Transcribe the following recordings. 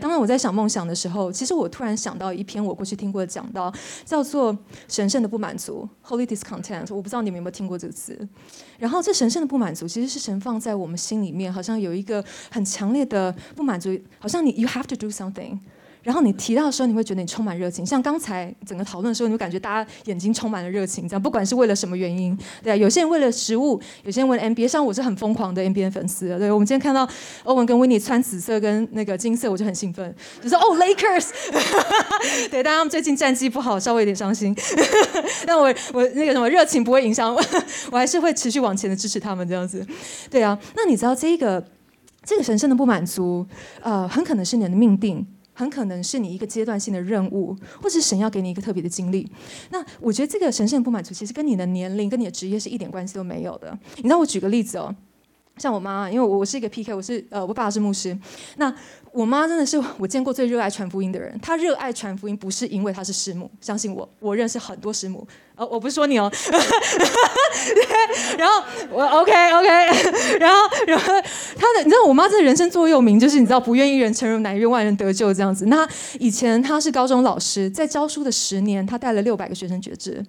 当然，我在想梦想的时候，其实我突然想到一篇我过去听过的讲到，叫做“神圣的不满足 ”（Holy Discontent）。我不知道你们有没有听过这个词。然后，这神圣的不满足，其实是神放在我们心里面，好像有一个很强烈的不满足，好像你 “You have to do something”。然后你提到的时候，你会觉得你充满热情。像刚才整个讨论的时候，你会感觉大家眼睛充满了热情，这样不管是为了什么原因，对啊，有些人为了食物，有些人为了 NBA。像我是很疯狂的 NBA 粉丝，对。我们今天看到欧文跟维尼穿紫色跟那个金色，我就很兴奋，就说哦 Lakers，对，但他们最近战绩不好，稍微有点伤心。但我我那个什么热情不会影响我，我还是会持续往前的支持他们这样子。对啊，那你知道这个这个神圣的不满足，呃，很可能是你的命定。很可能是你一个阶段性的任务，或是神要给你一个特别的经历。那我觉得这个神圣不满足，其实跟你的年龄、跟你的职业是一点关系都没有的。你知道，我举个例子哦，像我妈，因为我是一个 PK，我是呃，我爸是牧师。那我妈真的是我见过最热爱传福音的人。她热爱传福音，不是因为她是师母，相信我，我认识很多师母。哦，我不是说你哦。然后我 OK OK，然后然后她的，你知道我妈这人生座右铭就是你知道不愿一人成人，乃愿万人得救这样子。那以前她是高中老师，在教书的十年，她带了六百个学生绝志。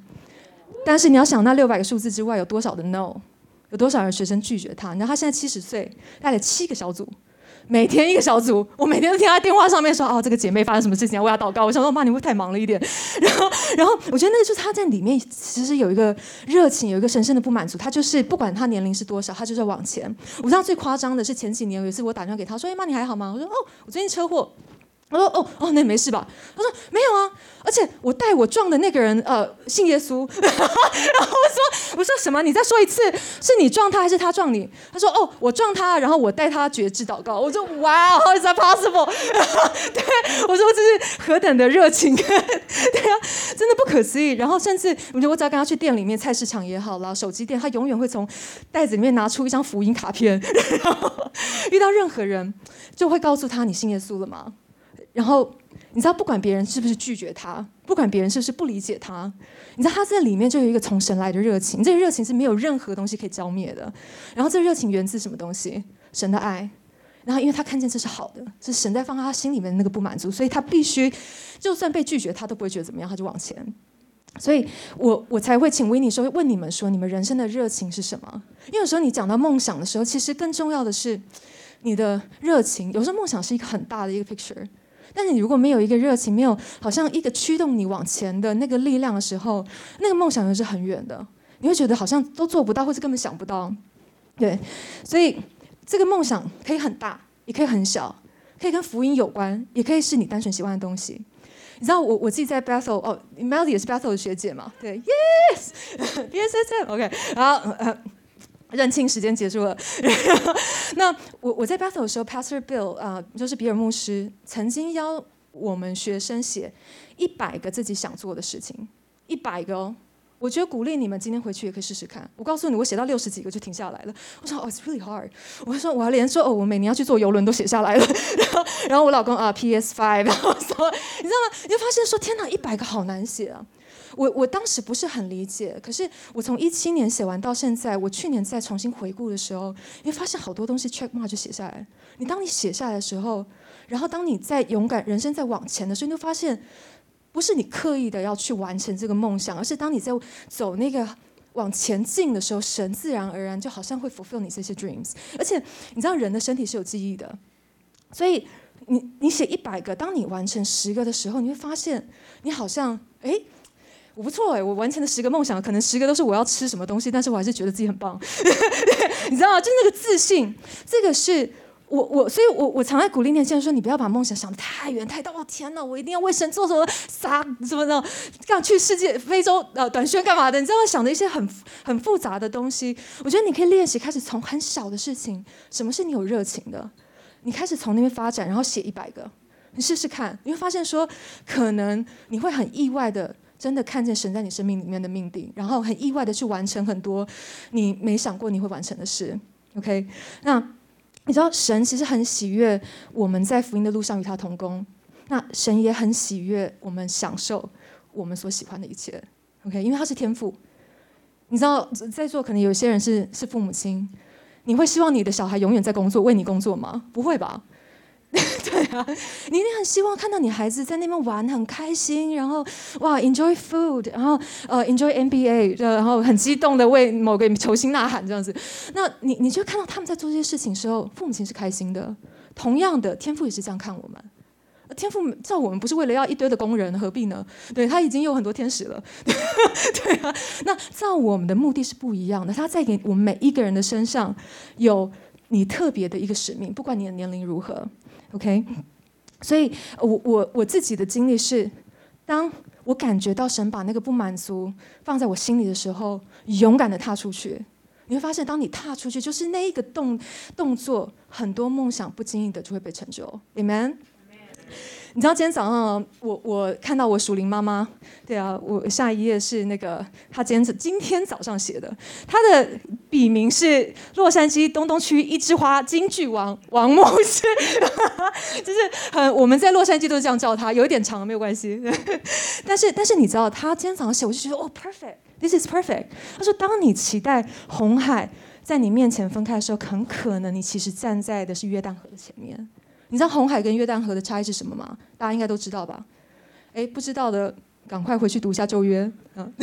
但是你要想那六百个数字之外有多少的 No，有多少人学生拒绝她？你知道她现在七十岁，带了七个小组。每天一个小组，我每天都听他电话上面说：“哦，这个姐妹发生什么事情，我要祷告。”我想说：“妈，你会太忙了一点。”然后，然后我觉得那个就是他在里面其实有一个热情，有一个神圣的不满足。他就是不管他年龄是多少，他就是往前。我知道最夸张的是前几年有一次我打电话给他说：“哎妈，你还好吗？”我说：“哦，我最近车祸。”我说哦哦，那没事吧？他说没有啊，而且我带我撞的那个人呃信耶稣。然后我说我说什么？你再说一次，是你撞他还是他撞你？他说哦，我撞他，然后我带他绝志祷告。我说哇，How is that possible？对，我说这是何等的热情，对啊，真的不可思议。然后甚至我觉得我只要跟他去店里面，菜市场也好啦，手机店，他永远会从袋子里面拿出一张福音卡片。然后遇到任何人，就会告诉他你信耶稣了吗？然后你知道，不管别人是不是拒绝他，不管别人是不是不理解他，你知道他在里面就有一个从神来的热情，这个热情是没有任何东西可以浇灭的。然后这热情源自什么东西？神的爱。然后因为他看见这是好的，是神在放在他心里面那个不满足，所以他必须就算被拒绝，他都不会觉得怎么样，他就往前。所以我我才会请维尼说问你们说，你们人生的热情是什么？因为有时候你讲到梦想的时候，其实更重要的是你的热情。有时候梦想是一个很大的一个 picture。但是你如果没有一个热情，没有好像一个驱动你往前的那个力量的时候，那个梦想又是很远的。你会觉得好像都做不到，或者根本想不到。对，所以这个梦想可以很大，也可以很小，可以跟福音有关，也可以是你单纯喜欢的东西。你知道我我自己在 Bethel 哦，Melody 也是 Bethel 的学姐嘛？对，Yes，Yes，OK，好。认亲时间结束了。那我我在 Bethel 的时候，Pastor Bill 啊，就是比尔牧师，曾经邀我们学生写一百个自己想做的事情，一百个哦。我觉得鼓励你们今天回去也可以试试看。我告诉你，我写到六十几个就停下来了。我说哦，It's really hard。我说我要连说哦，我每年要去坐游轮都写下来了。然 后然后我老公啊，PS Five，然后说你知道吗？你就发现说天哪，一百个好难写啊。我我当时不是很理解，可是我从一七年写完到现在，我去年再重新回顾的时候，你会发现好多东西 check mark 就写下来。你当你写下来的时候，然后当你在勇敢人生在往前的时候，你就发现，不是你刻意的要去完成这个梦想，而是当你在走那个往前进的时候，神自然而然就好像会 fulfill 你这些 dreams。而且你知道人的身体是有记忆的，所以你你写一百个，当你完成十个的时候，你会发现你好像哎。我不错哎，我完成了十个梦想，可能十个都是我要吃什么东西，但是我还是觉得自己很棒。你知道吗？就那个自信，这个是我我，所以我我常在鼓励年轻人说，你不要把梦想想得太远太大。哦天哪，我一定要为神做什么啥什么的，要去世界非洲呃短宣干嘛的？你知道想的一些很 很复杂的东西。我觉得你可以练习，开始从很小的事情，什么是你有热情的，你开始从那边发展，然后写一百个，你试试看，你会发现说，可能你会很意外的。真的看见神在你生命里面的命定，然后很意外的去完成很多你没想过你会完成的事。OK，那你知道神其实很喜悦我们在福音的路上与他同工，那神也很喜悦我们享受我们所喜欢的一切。OK，因为他是天赋。你知道在座可能有些人是是父母亲，你会希望你的小孩永远在工作为你工作吗？不会吧？你一定很希望看到你孩子在那边玩很开心，然后哇，enjoy food，然后呃，enjoy NBA，然后很激动的为某个球星呐喊这样子。那你你就看到他们在做这些事情时候，父母亲是开心的。同样的，天赋也是这样看我们。天赋造我们不是为了要一堆的工人，何必呢？对他已经有很多天使了，对啊。那造我们的目的是不一样的，他在给我们每一个人的身上有你特别的一个使命，不管你的年龄如何，OK。所以，我我我自己的经历是，当我感觉到神把那个不满足放在我心里的时候，勇敢的踏出去，你会发现，当你踏出去，就是那一个动动作，很多梦想不经意的就会被成就，Amen。你知道今天早上我我看到我属灵妈妈，对啊，我下一页是那个她今天今天早上写的，她的笔名是洛杉矶东东区一枝花京剧王王牧师，就是很我们在洛杉矶都是这样叫他，有一点长没有关系，但是但是你知道他今天早上写，我就觉得哦，perfect，this is perfect。他说，当你期待红海在你面前分开的时候，很可能你其实站在的是约旦河的前面。你知道红海跟约旦河的差异是什么吗？大家应该都知道吧？哎，不知道的赶快回去读一下旧约。嗯，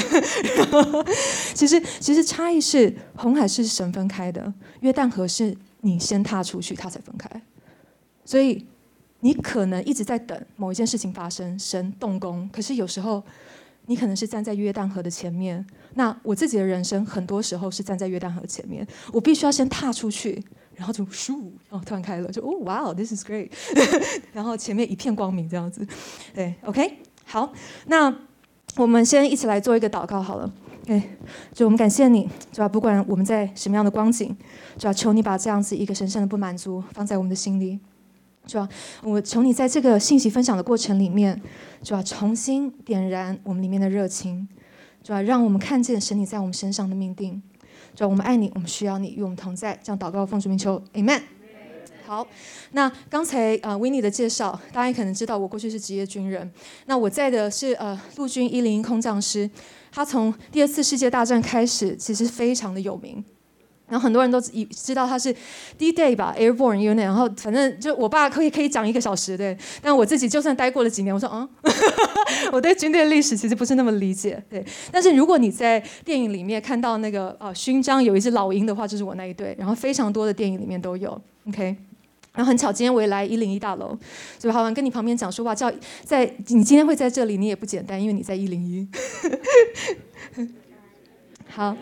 其实其实差异是红海是神分开的，约旦河是你先踏出去，它才分开。所以你可能一直在等某一件事情发生，神动工。可是有时候你可能是站在约旦河的前面。那我自己的人生很多时候是站在约旦河前面，我必须要先踏出去。然后就咻，然后，突然开了，就哦，哇哦，this is great，然后前面一片光明这样子，对，OK，好，那我们先一起来做一个祷告好了，对，就我们感谢你，主要不管我们在什么样的光景，主要求你把这样子一个神圣的不满足放在我们的心里，主要我求你在这个信息分享的过程里面，主要重新点燃我们里面的热情，主要让我们看见神你在我们身上的命定。就，我们爱你，我们需要你，与我们同在。这样祷告，奉主名求，Amen。好，那刚才啊 w i n n i e 的介绍，大家也可能知道，我过去是职业军人。那我在的是呃陆军一零一空降师，他从第二次世界大战开始，其实非常的有名。然后很多人都以知道他是 D-Day 吧，Airborne Unit。然后反正就我爸可以可以讲一个小时对，但我自己就算待过了几年，我说啊，我对军队历史其实不是那么理解对。但是如果你在电影里面看到那个呃勋章有一只老鹰的话，就是我那一队。然后非常多的电影里面都有，OK。然后很巧，今天我也来一零一大楼，就好像跟你旁边讲说话，叫在你今天会在这里，你也不简单，因为你在一零一。好。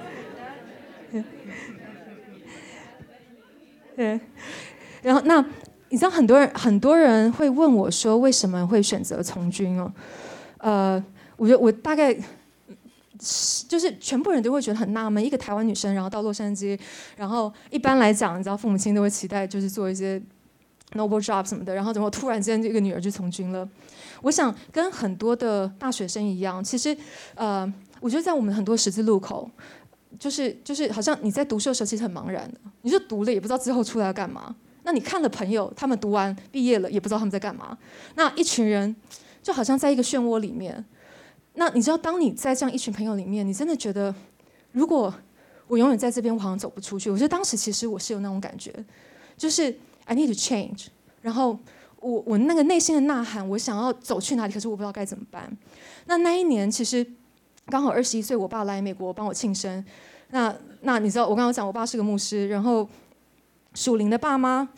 对，然后那你知道很多人很多人会问我说为什么会选择从军哦？呃，我觉得我大概是就是全部人都会觉得很纳闷，一个台湾女生然后到洛杉矶，然后一般来讲，你知道父母亲都会期待就是做一些 noble job 什么的，然后怎么突然间这个女儿就从军了？我想跟很多的大学生一样，其实呃，我觉得在我们很多十字路口。就是就是，好像你在读书的时候其实很茫然的，你就读了也不知道之后出来要干嘛。那你看了朋友，他们读完毕业了也不知道他们在干嘛。那一群人就好像在一个漩涡里面。那你知道，当你在这样一群朋友里面，你真的觉得，如果我永远在这边，我好像走不出去。我觉得当时其实我是有那种感觉，就是 I need to change。然后我我那个内心的呐喊，我想要走去哪里，可是我不知道该怎么办。那那一年其实。刚好二十一岁，我爸来美国帮我庆生。那那你知道，我刚刚讲我爸是个牧师，然后属灵的爸妈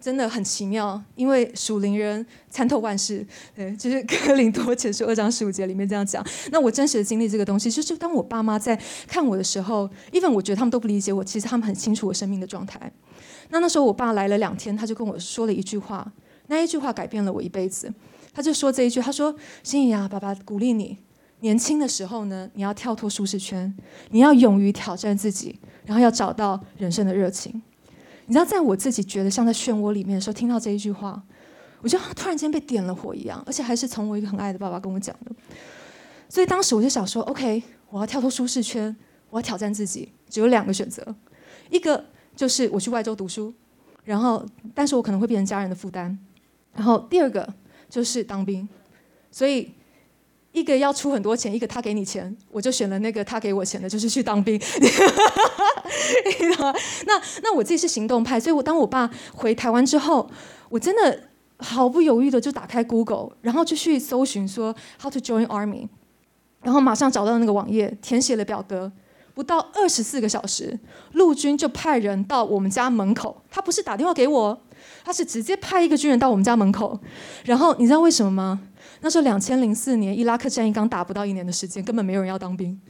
真的很奇妙，因为属灵人参透万事。对，就是哥林多前书二章十五节里面这样讲。那我真实的经历这个东西，就是当我爸妈在看我的时候，even 我觉得他们都不理解我，其实他们很清楚我生命的状态。那那时候我爸来了两天，他就跟我说了一句话，那一句话改变了我一辈子。他就说这一句，他说：“心怡啊，爸爸鼓励你。”年轻的时候呢，你要跳脱舒适圈，你要勇于挑战自己，然后要找到人生的热情。你知道，在我自己觉得像在漩涡里面的时候，听到这一句话，我就突然间被点了火一样，而且还是从我一个很爱的爸爸跟我讲的。所以当时我就想说，OK，我要跳脱舒适圈，我要挑战自己，只有两个选择，一个就是我去外州读书，然后但是我可能会变成家人的负担，然后第二个就是当兵，所以。一个要出很多钱，一个他给你钱，我就选了那个他给我钱的，就是去当兵。那那我自己是行动派，所以我当我爸回台湾之后，我真的毫不犹豫的就打开 Google，然后就去搜寻说 How to join army，然后马上找到那个网页，填写了表格。不到二十四个小时，陆军就派人到我们家门口。他不是打电话给我，他是直接派一个军人到我们家门口。然后你知道为什么吗？那时候两千零四年伊拉克战役刚打不到一年的时间，根本没有人要当兵，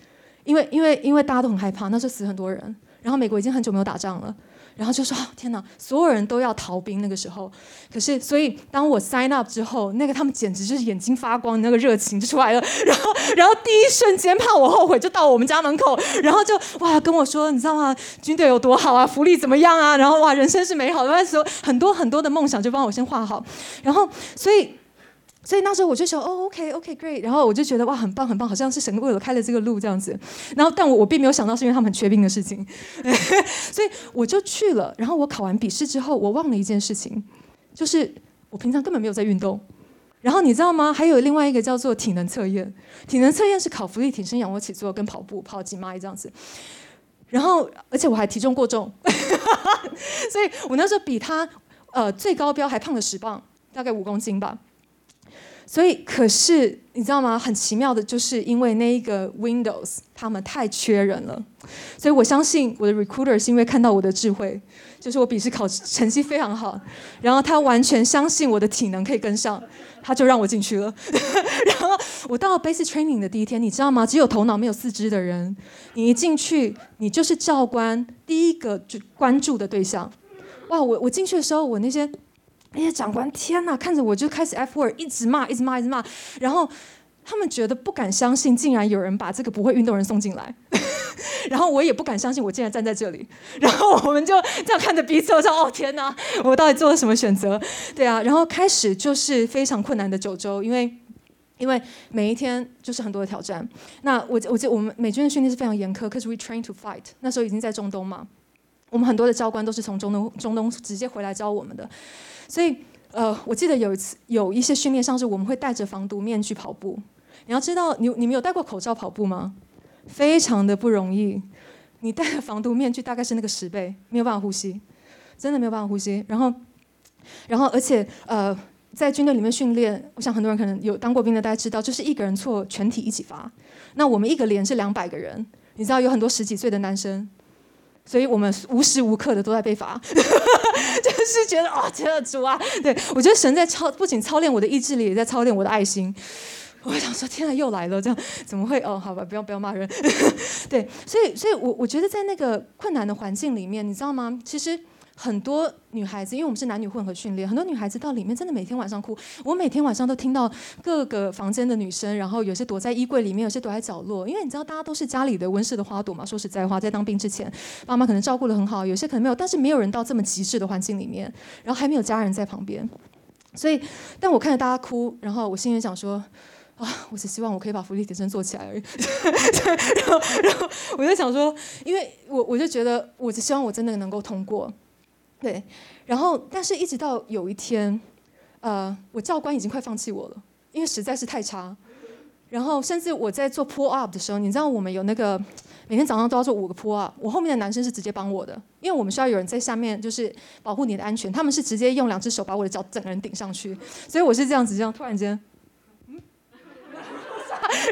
因为因为因为大家都很害怕，那时候死很多人。然后美国已经很久没有打仗了。然后就说：“天哪，所有人都要逃兵那个时候。可是，所以当我 sign up 之后，那个他们简直就是眼睛发光，那个热情就出来了。然后，然后第一瞬间怕我后悔，就到我们家门口，然后就哇跟我说，你知道吗？军队有多好啊，福利怎么样啊？然后哇，人生是美好的。那时候很多很多的梦想就帮我先画好。然后，所以。”所以那时候我就说哦，OK，OK，Great，然后我就觉得哇，很棒，很棒，好像是神为我开了这个路这样子。然后，但我我并没有想到是因为他们很缺兵的事情，所以我就去了。然后我考完笔试之后，我忘了一件事情，就是我平常根本没有在运动。然后你知道吗？还有另外一个叫做体能测验，体能测验是考浮力、挺身、仰卧起坐跟跑步、跑几迈这样子。然后，而且我还体重过重，所以我那时候比他呃最高标还胖了十磅，大概五公斤吧。所以，可是你知道吗？很奇妙的，就是因为那一个 Windows，他们太缺人了，所以我相信我的 recruiter 是因为看到我的智慧，就是我笔试考成绩非常好，然后他完全相信我的体能可以跟上，他就让我进去了。然后我到了 basic training 的第一天，你知道吗？只有头脑没有四肢的人，你一进去，你就是教官第一个就关注的对象。哇！我我进去的时候，我那些。那些长官，天哪，看着我就开始 F word，一直骂，一直骂，一直骂。然后他们觉得不敢相信，竟然有人把这个不会运动人送进来。然后我也不敢相信，我竟然站在这里。然后我们就这样看着彼此，我说：“哦天哪，我到底做了什么选择？”对啊，然后开始就是非常困难的九周，因为因为每一天就是很多的挑战。那我我记得我们美军的训练是非常严苛，可是 we train to fight。那时候已经在中东嘛，我们很多的教官都是从中东中东直接回来教我们的。所以，呃，我记得有一次有一些训练，像是我们会戴着防毒面具跑步。你要知道，你你们有戴过口罩跑步吗？非常的不容易。你戴的防毒面具大概是那个十倍，没有办法呼吸，真的没有办法呼吸。然后，然后，而且，呃，在军队里面训练，我想很多人可能有当过兵的，大家知道，就是一个人错，全体一起罚。那我们一个连是两百个人，你知道有很多十几岁的男生。所以我们无时无刻的都在被罚，就是觉得哦，真的主啊！对我觉得神在操，不仅操练我的意志力，也在操练我的爱心。我想说，天啊，又来了，这样怎么会？哦，好吧，不要不要骂人。对，所以所以，我我觉得在那个困难的环境里面，你知道吗？其实。很多女孩子，因为我们是男女混合训练，很多女孩子到里面真的每天晚上哭。我每天晚上都听到各个房间的女生，然后有些躲在衣柜里面，有些躲在角落。因为你知道，大家都是家里的温室的花朵嘛。说实在话，在当兵之前，爸妈可能照顾得很好，有些可能没有，但是没有人到这么极致的环境里面，然后还没有家人在旁边。所以，但我看着大家哭，然后我心里想说，啊，我只希望我可以把福利提升做起来而已。然后，然后我就想说，因为我我就觉得，我只希望我真的能够通过。对，然后，但是一直到有一天，呃，我教官已经快放弃我了，因为实在是太差。然后，甚至我在做 pull up 的时候，你知道我们有那个每天早上都要做五个 pull up，我后面的男生是直接帮我的，因为我们需要有人在下面，就是保护你的安全。他们是直接用两只手把我的脚整个人顶上去，所以我是这样子，这样突然间。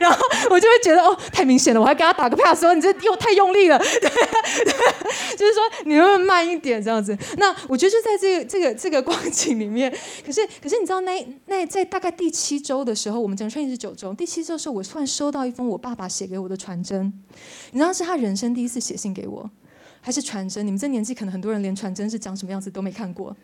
然后我就会觉得哦，太明显了，我还给他打个 pass，说你这又太用力了，对，就是说你能不能慢一点这样子。那我觉得就在这个这个这个光景里面，可是可是你知道那那在大概第七周的时候，我们整个训练是九周，第七周的时候，我突然收到一封我爸爸写给我的传真，你知道是他人生第一次写信给我，还是传真？你们这年纪可能很多人连传真是长什么样子都没看过。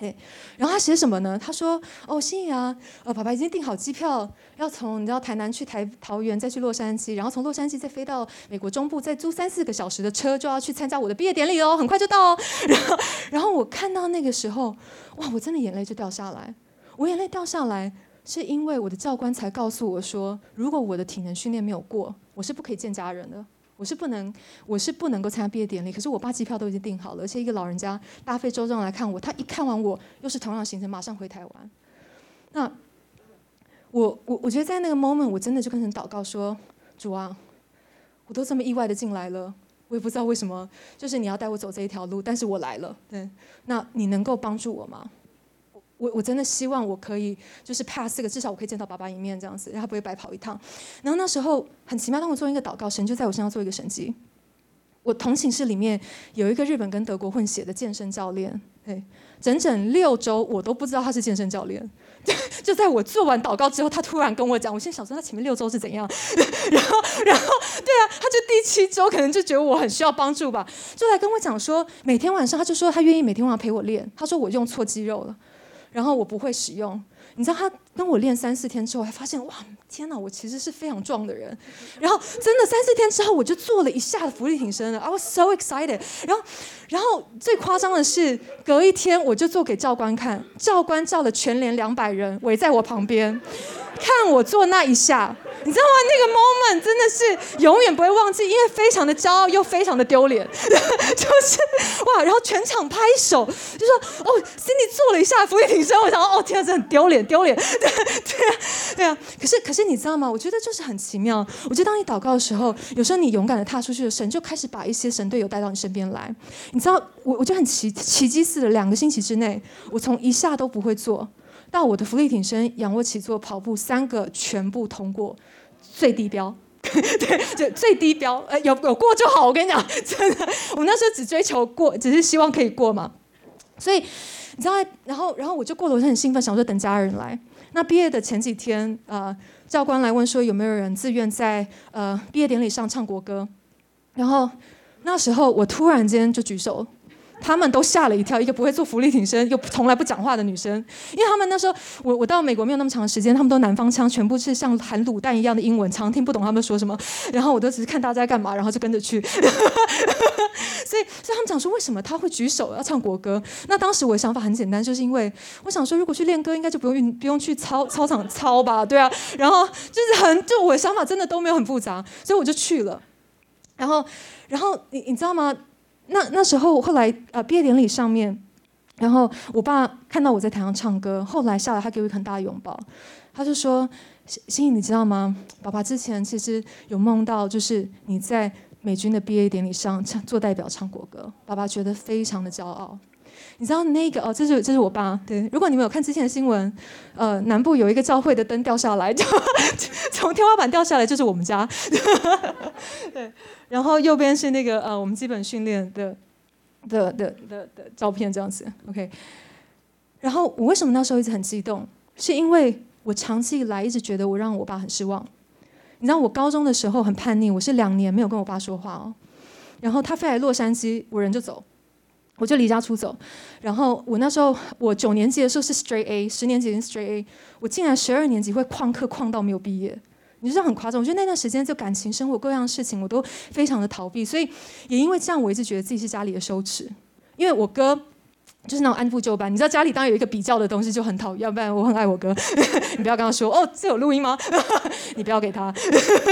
对，然后他写什么呢？他说：“哦，心怡啊，呃，爸爸已经订好机票，要从你知道台南去台桃园，再去洛杉矶，然后从洛杉矶再飞到美国中部，再租三四个小时的车，就要去参加我的毕业典礼哦，很快就到哦。然后，然后我看到那个时候，哇，我真的眼泪就掉下来。我眼泪掉下来，是因为我的教官才告诉我说，如果我的体能训练没有过，我是不可以见家人的。”我是不能，我是不能够参加毕业典礼。可是我爸机票都已经订好了，而且一个老人家大费周章来看我，他一看完我又是同样的行程，马上回台湾。那我我我觉得在那个 moment，我真的就跟神祷告说：主啊，我都这么意外的进来了，我也不知道为什么，就是你要带我走这一条路，但是我来了。对，那你能够帮助我吗？我我真的希望我可以就是 pass 这个，至少我可以见到爸爸一面这样子，然后不会白跑一趟。然后那时候很奇妙，当我做一个祷告，神就在我身上做一个神迹。我同寝室里面有一个日本跟德国混血的健身教练，对，整整六周我都不知道他是健身教练。就在我做完祷告之后，他突然跟我讲，我现在想说他前面六周是怎样，然后，然后，对啊，他就第七周可能就觉得我很需要帮助吧，就来跟我讲说，每天晚上他就说他愿意每天晚上陪我练，他说我用错肌肉了，然后我不会使用。你知道他跟我练三四天之后，还发现哇，天哪，我其实是非常壮的人。然后真的三四天之后，我就做了一下的浮力挺身了。I was so excited。然后，然后最夸张的是，隔一天我就做给教官看，教官叫了全连两百人围在我旁边，看我做那一下。你知道吗？那个 moment 真的是永远不会忘记，因为非常的骄傲又非常的丢脸，就是哇！然后全场拍手，就说哦，Cindy 做了一下俯卧撑，我想哦，天啊，这很丢脸，丢脸，对 对啊，对啊。可是可是你知道吗？我觉得就是很奇妙。我觉得当你祷告的时候，有时候你勇敢的踏出去的神就开始把一些神队友带到你身边来。你知道，我我就很奇奇迹似的，两个星期之内，我从一下都不会做到我的浮力挺身、仰卧起坐、跑步三个全部通过。最低标，对，就最低标，呃，有有过就好。我跟你讲，真的，我那时候只追求过，只是希望可以过嘛。所以你知道，然后，然后我就过了，我就很兴奋，想说等家人来。那毕业的前几天，呃，教官来问说有没有人自愿在呃毕业典礼上唱国歌。然后那时候我突然间就举手。他们都吓了一跳，一个不会做浮力挺身又从来不讲话的女生，因为他们那时候我我到美国没有那么长时间，他们都南方腔，全部是像含卤蛋一样的英文，常听不懂他们说什么，然后我都只是看大家在干嘛，然后就跟着去，所以所以他们讲说为什么他会举手要唱国歌？那当时我的想法很简单，就是因为我想说如果去练歌，应该就不用运不用去操 操场操吧，对啊，然后就是很就我的想法真的都没有很复杂，所以我就去了，然后然后你你知道吗？那那时候后来呃毕业典礼上面，然后我爸看到我在台上唱歌，后来下来他给我一个很大的拥抱，他就说：“心怡，你知道吗？爸爸之前其实有梦到，就是你在美军的毕业典礼上唱做代表唱国歌，爸爸觉得非常的骄傲。你知道那个哦，这是这是我爸对。如果你们有看之前的新闻，呃，南部有一个教会的灯掉下来，就 从天花板掉下来，就是我们家。对。”然后右边是那个呃，我们基本训练的的的的的照片，这样子，OK。然后我为什么那时候一直很激动？是因为我长期以来一直觉得我让我爸很失望。你知道我高中的时候很叛逆，我是两年没有跟我爸说话哦。然后他飞来洛杉矶，我人就走，我就离家出走。然后我那时候我九年级的时候是 Straight A，十年级是 Straight A，我竟然十二年级会旷课旷到没有毕业。你知道很夸张，我觉得那段时间就感情生活各样事情我都非常的逃避，所以也因为这样，我一直觉得自己是家里的羞耻，因为我哥。就是那种按部就班，你知道家里当然有一个比较的东西就很讨厌，要不然我很爱我哥，你不要跟他说哦，这有录音吗？你不要给他。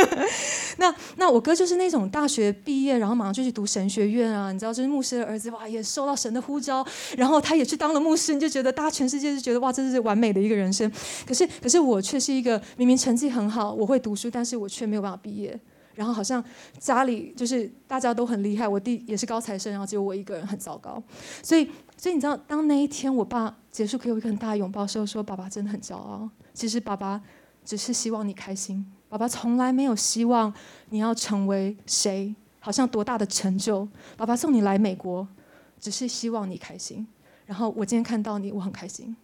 那那我哥就是那种大学毕业，然后马上就去读神学院啊，你知道，就是牧师的儿子，哇，也受到神的呼召，然后他也去当了牧师，你就觉得大家全世界就觉得哇，这是完美的一个人生。可是可是我却是一个明明成绩很好，我会读书，但是我却没有办法毕业。然后好像家里就是大家都很厉害，我弟也是高材生，然后只有我一个人很糟糕。所以，所以你知道，当那一天我爸结束给我一个很大的拥抱的时候，说：“爸爸真的很骄傲。其实爸爸只是希望你开心，爸爸从来没有希望你要成为谁，好像多大的成就。爸爸送你来美国，只是希望你开心。然后我今天看到你，我很开心。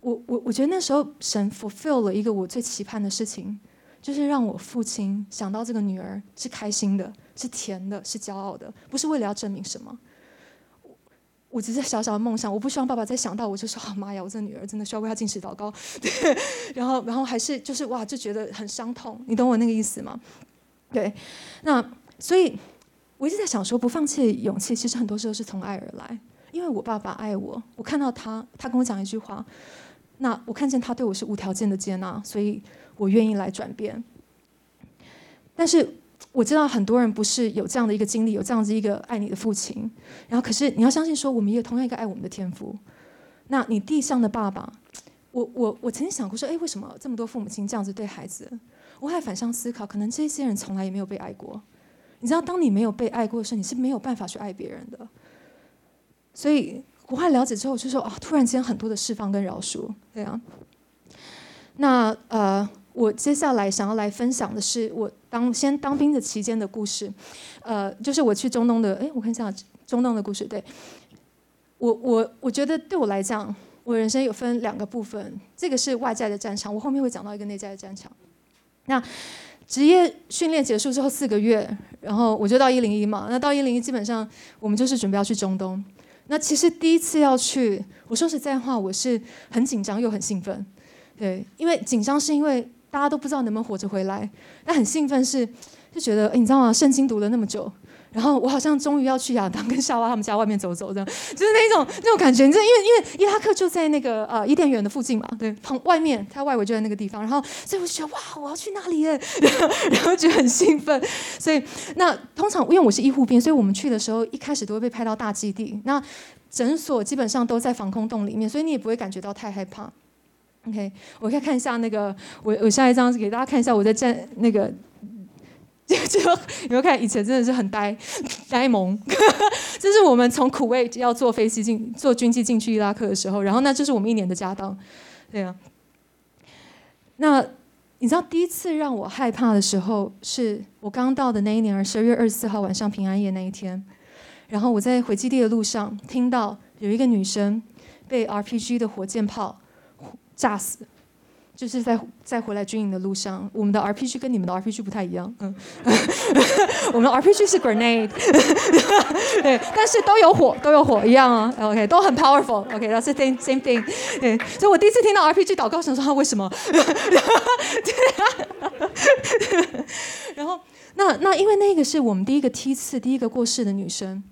我我我觉得那时候神 fulfill 了一个我最期盼的事情。”就是让我父亲想到这个女儿是开心的，是甜的，是骄傲的，不是为了要证明什么。我只是小小的梦想，我不希望爸爸再想到我就说：“啊妈呀，我这女儿真的需要为她进食祷告。”对，然后，然后还是就是哇，就觉得很伤痛。你懂我那个意思吗？对，那所以我一直在想说，不放弃的勇气，其实很多时候是从爱而来。因为我爸爸爱我，我看到他，他跟我讲一句话，那我看见他对我是无条件的接纳，所以。我愿意来转变，但是我知道很多人不是有这样的一个经历，有这样子一个爱你的父亲。然后，可是你要相信，说我们也同样一个爱我们的天赋。那你地上的爸爸，我我我曾经想过说，哎，为什么这么多父母亲这样子对孩子？我还反向思考，可能这些人从来也没有被爱过。你知道，当你没有被爱过的时候，你是没有办法去爱别人的。所以。我后来了解之后，就说啊，突然间很多的释放跟饶恕，对啊。那呃，我接下来想要来分享的是我当先当兵的期间的故事，呃，就是我去中东的，哎，我看一下中东的故事。对，我我我觉得对我来讲，我人生有分两个部分，这个是外在的战场，我后面会讲到一个内在的战场。那职业训练结束之后四个月，然后我就到一零一嘛。那到一零一，基本上我们就是准备要去中东。那其实第一次要去，我说实在话，我是很紧张又很兴奋。对，因为紧张是因为大家都不知道能不能活着回来，但很兴奋是就觉得，哎，你知道吗？圣经读了那么久。然后我好像终于要去亚当跟夏娃他们家外面走走，这样就是那种那种感觉。你知道，因为因为伊拉克就在那个呃伊甸园的附近嘛，对，旁外面它外围就在那个地方。然后所以我就觉得哇，我要去那里耶，然后就很兴奋。所以那通常因为我是医护兵，所以我们去的时候一开始都会被派到大基地。那诊所基本上都在防空洞里面，所以你也不会感觉到太害怕。OK，我可以看一下那个我我下一张给大家看一下我在站那个。就有没有看以前真的是很呆呆萌，这是我们从苦味要坐飞机进坐军机进去伊拉克的时候，然后那就是我们一年的家当，对啊。那你知道第一次让我害怕的时候，是我刚到的那一年，十二月二十四号晚上平安夜那一天，然后我在回基地的路上听到有一个女生被 RPG 的火箭炮炸死。就是在在回来军营的路上，我们的 RPG 跟你们的 RPG 不太一样，嗯，我们的 RPG 是 grenade，对，但是都有火，都有火一样啊，OK，都很 powerful，OK，that's the same same thing，对，所以我第一次听到 RPG 祷告，想说他为什么？然后那那因为那个是我们第一个梯次第一个过世的女生，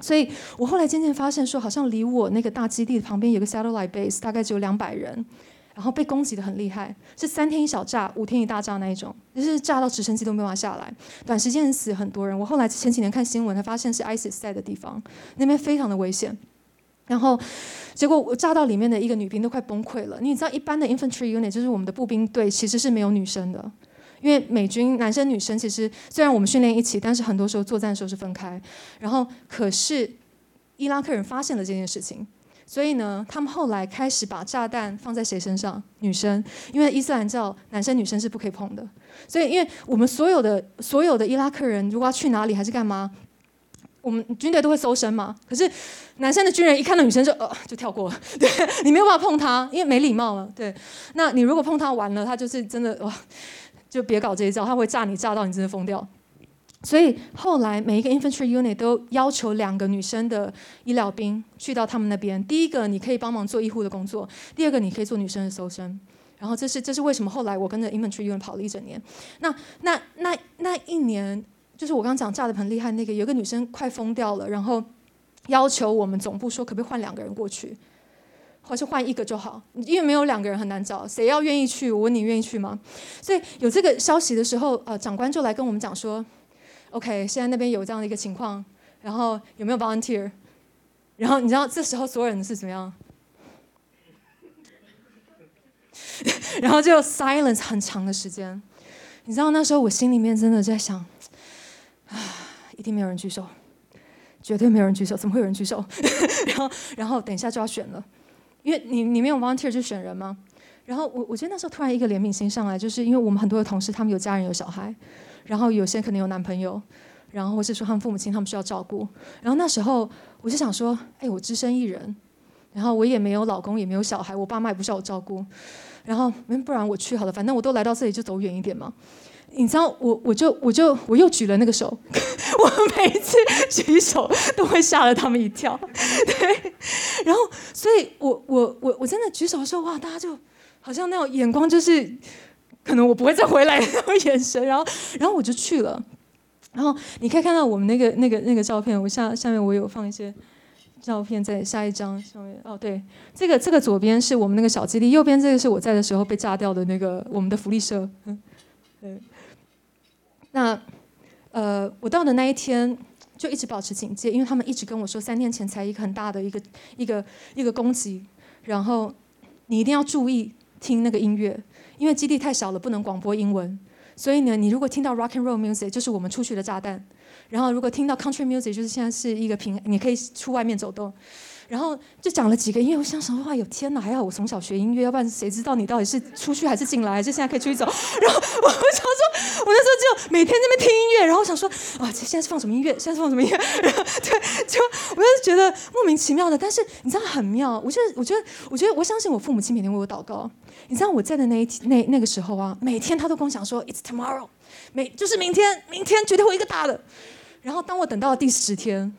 所以我后来渐渐发现说，好像离我那个大基地旁边有个 satellite base，大概只有两百人。然后被攻击的很厉害，是三天一小炸，五天一大炸那一种，就是炸到直升机都没法下来，短时间死很多人。我后来前几年看新闻才发现是 ISIS 在的地方，那边非常的危险。然后结果我炸到里面的一个女兵都快崩溃了。你知道一般的 infantry unit 就是我们的步兵队其实是没有女生的，因为美军男生女生其实虽然我们训练一起，但是很多时候作战的时候是分开。然后可是伊拉克人发现了这件事情。所以呢，他们后来开始把炸弹放在谁身上？女生，因为伊斯兰教男生女生是不可以碰的。所以，因为我们所有的所有的伊拉克人，如果要去哪里还是干嘛，我们军队都会搜身嘛。可是男生的军人一看到女生就呃就跳过了，对你没有办法碰他，因为没礼貌了。对，那你如果碰他完了，他就是真的哇，就别搞这一招，他会炸你炸到你真的疯掉。所以后来每一个 infantry unit 都要求两个女生的医疗兵去到他们那边。第一个你可以帮忙做医护的工作，第二个你可以做女生的搜身。然后这是这是为什么后来我跟着 infantry unit 跑了一整年。那那那那一年，就是我刚讲炸的很厉害那个，有个女生快疯掉了，然后要求我们总部说可不可以换两个人过去，或是换一个就好，因为没有两个人很难找，谁要愿意去？我问你愿意去吗？所以有这个消息的时候，呃，长官就来跟我们讲说。OK，现在那边有这样的一个情况，然后有没有 volunteer？然后你知道这时候所有人是怎么样？然后就 silence 很长的时间。你知道那时候我心里面真的在想，啊，一定没有人举手，绝对没有人举手，怎么会有人举手？然后，然后等一下就要选了，因为你你没有 volunteer 就选人吗？然后我我觉得那时候突然一个怜悯心上来，就是因为我们很多的同事他们有家人有小孩。然后有些可能有男朋友，然后或是说他们父母亲他们需要照顾。然后那时候我就想说，哎，我只身一人，然后我也没有老公，也没有小孩，我爸妈也不需要我照顾。然后嗯不然我去好了，反正我都来到这里，就走远一点嘛。你知道，我我就我就我又举了那个手，我每一次举手都会吓了他们一跳。对，然后所以我我我我真的举手的时候，哇，大家就好像那种眼光就是。可能我不会再回来 那种眼神，然后，然后我就去了。然后你可以看到我们那个、那个、那个照片，我下下面我有放一些照片在下一张上面。哦，对，这个这个左边是我们那个小基地，右边这个是我在的时候被炸掉的那个我们的福利社。嗯，对那呃，我到的那一天就一直保持警戒，因为他们一直跟我说，三天前才一个很大的一个一个一个攻击，然后你一定要注意听那个音乐。因为基地太小了，不能广播英文，所以呢，你如果听到 rock and roll music，就是我们出去的炸弹；然后如果听到 country music，就是现在是一个平，你可以出外面走动；然后就讲了几个音乐，我想想哇，有天哪！还好我从小学音乐，要不然谁知道你到底是出去还是进来，还是现在可以出去走？然后我我想说，我那时候就每天在那边听音乐，然后我想说啊，现在是放什么音乐？现在是放什么音乐？然后对，就我就是觉得莫名其妙的。但是你知道很妙，我觉得，我觉得，我觉得，我相信我父母亲每天为我祷告。你知道我在的那一那那个时候啊，每天他都跟我讲说，It's tomorrow，每就是明天，明天绝对会一个大的。然后当我等到第十天。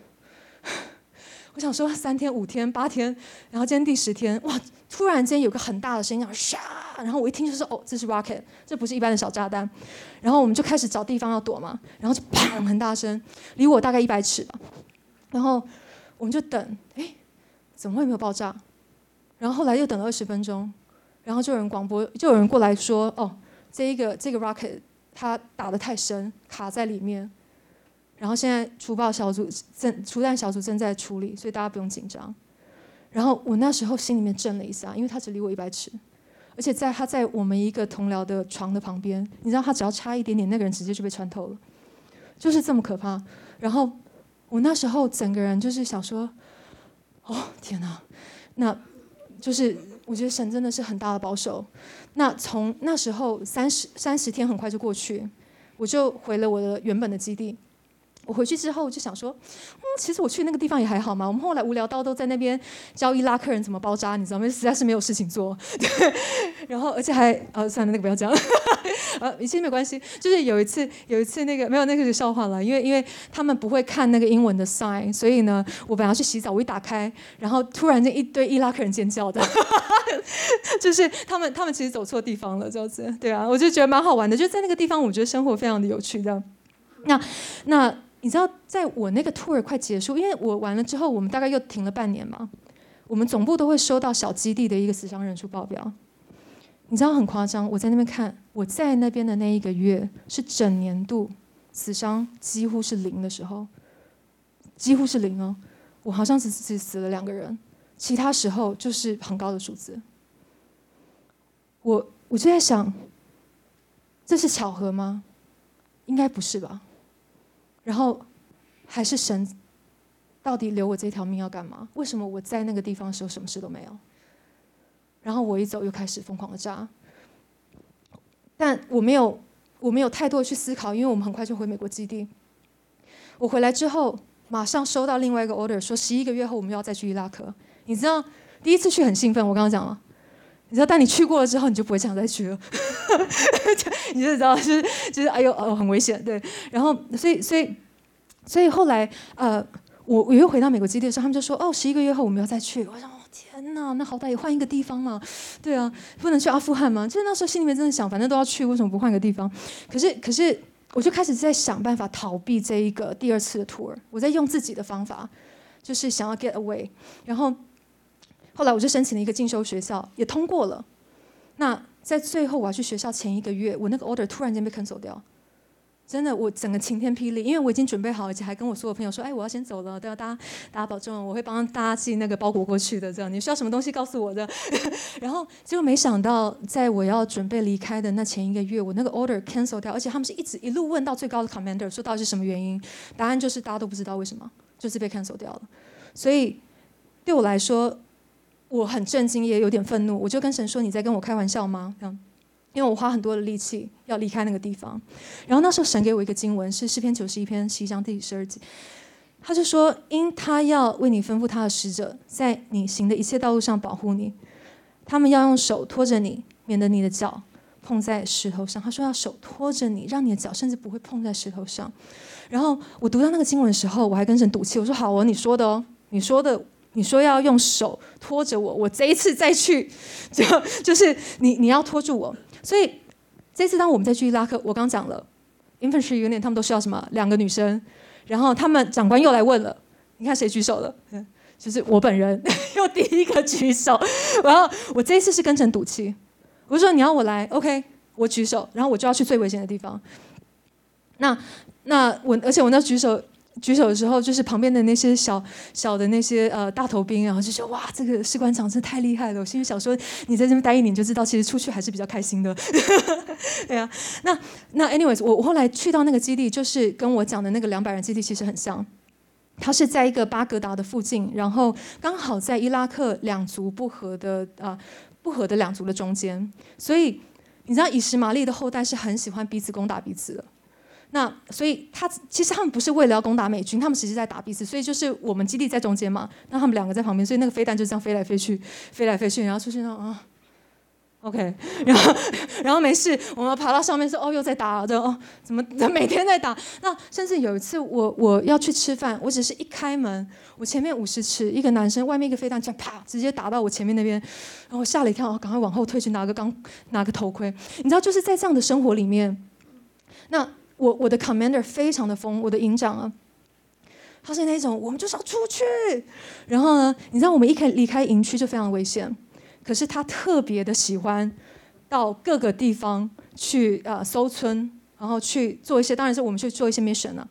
我想说三天五天八天，然后今天第十天，哇！突然间有个很大的声音，唰！然后我一听就是哦，这是 rocket，这不是一般的小炸弹。然后我们就开始找地方要躲嘛，然后就砰，很大声，离我大概一百尺吧。然后我们就等，哎，怎么会没有爆炸？然后后来又等了二十分钟，然后就有人广播，就有人过来说，哦，这一个这个 rocket 它打得太深，卡在里面。然后现在除爆小组正除弹小组正在处理，所以大家不用紧张。然后我那时候心里面震了一下，因为他只离我一百尺，而且在他在我们一个同僚的床的旁边，你知道他只要差一点点，那个人直接就被穿透了，就是这么可怕。然后我那时候整个人就是想说，哦天哪，那就是我觉得神真的是很大的保守。那从那时候三十三十天很快就过去，我就回了我的原本的基地。我回去之后就想说，嗯，其实我去那个地方也还好嘛。我们后来无聊到都在那边教伊拉克人怎么包扎，你知道吗？实在是没有事情做。对，然后而且还呃，算了，那个不要讲，呃，一切没关系。就是有一次，有一次那个没有那个是笑话了，因为因为他们不会看那个英文的 sign，所以呢，我本来去洗澡，我一打开，然后突然间一堆伊拉克人尖叫的，就是他们他们其实走错地方了，这样子。对啊，我就觉得蛮好玩的，就在那个地方，我觉得生活非常的有趣的。那那。你知道，在我那个 tour 快结束，因为我完了之后，我们大概又停了半年嘛。我们总部都会收到小基地的一个死伤人数报表。你知道很夸张，我在那边看，我在那边的那一个月是整年度死伤几乎是零的时候，几乎是零哦。我好像只只死了两个人，其他时候就是很高的数字。我我就在想，这是巧合吗？应该不是吧。然后，还是神到底留我这条命要干嘛？为什么我在那个地方的时候什么事都没有？然后我一走又开始疯狂的炸，但我没有，我没有太多的去思考，因为我们很快就回美国基地。我回来之后，马上收到另外一个 order，说十一个月后我们要再去伊拉克。你知道，第一次去很兴奋，我刚刚讲了。你知道，当你去过了之后，你就不会想再去了。你就知道，就是就是，哎呦，哦，很危险，对。然后，所以，所以，所以后来，呃，我我又回到美国基地的时候，他们就说，哦，十一个月后我们要再去。我想，天哪，那好歹也换一个地方嘛，对啊，不能去阿富汗吗？就是那时候心里面真的想，反正都要去，为什么不换个地方？可是，可是，我就开始在想办法逃避这一个第二次的 tour。我在用自己的方法，就是想要 get away，然后。后来我就申请了一个进修学校，也通过了。那在最后我要去学校前一个月，我那个 order 突然间被 cancel 掉，真的我整个晴天霹雳，因为我已经准备好，而且还跟我所有朋友说：“哎，我要先走了，都要大家大家保重，我会帮大家寄那个包裹过去的。”这样你需要什么东西告诉我的。然后结果没想到，在我要准备离开的那前一个月，我那个 order cancel 掉，而且他们是一直一路问到最高的 commander，说到底是什么原因？答案就是大家都不知道为什么，就是被 cancel 掉了。所以对我来说。我很震惊，也有点愤怒。我就跟神说：“你在跟我开玩笑吗？”这样，因为我花很多的力气要离开那个地方。然后那时候神给我一个经文，是诗篇九十一篇十一章第十二节，他就说：“因他要为你吩咐他的使者，在你行的一切道路上保护你，他们要用手托着你，免得你的脚碰在石头上。”他说要手托着你，让你的脚甚至不会碰在石头上。然后我读到那个经文的时候，我还跟神赌气，我说：“好哦，你说的哦，你说的。”你说要用手托着我，我这一次再去，就就是你你要拖住我。所以这次当我们再去伊拉克，我刚讲了，infantry unit 他们都需要什么？两个女生。然后他们长官又来问了，你看谁举手了？就是我本人 又第一个举手。然后我这一次是跟陈赌气，我说你要我来，OK，我举手，然后我就要去最危险的地方。那那我而且我那举手。举手的时候，就是旁边的那些小小的那些呃大头兵，然后就说：“哇，这个士官长真太厉害了！”我心里想说：“你在这边待一年就知道，其实出去还是比较开心的。”对啊，那那 anyways，我我后来去到那个基地，就是跟我讲的那个两百人基地其实很像。它是在一个巴格达的附近，然后刚好在伊拉克两族不和的啊不和的两族的中间，所以你知道以实玛利的后代是很喜欢彼此攻打彼此的。那所以他其实他们不是为了要攻打美军，他们其实在打彼此，所以就是我们基地在中间嘛，那他们两个在旁边，所以那个飞弹就这样飞来飞去，飞来飞去，然后出现到啊。OK，然后然后没事，我们爬到上面说哦又在打，对哦怎么 每天在打？那甚至有一次我我要去吃饭，我只是一开门，我前面五十尺一个男生，外面一个飞弹这样啪直接打到我前面那边，然后吓了一跳，赶快往后退去拿个钢拿个头盔。你知道就是在这样的生活里面，那我我的 commander 非常的疯，我的营长啊，他是那种我们就是要出去，然后呢，你知道我们一开离开营区就非常危险。可是他特别的喜欢到各个地方去啊搜村，然后去做一些，当然是我们去做一些 mission 了。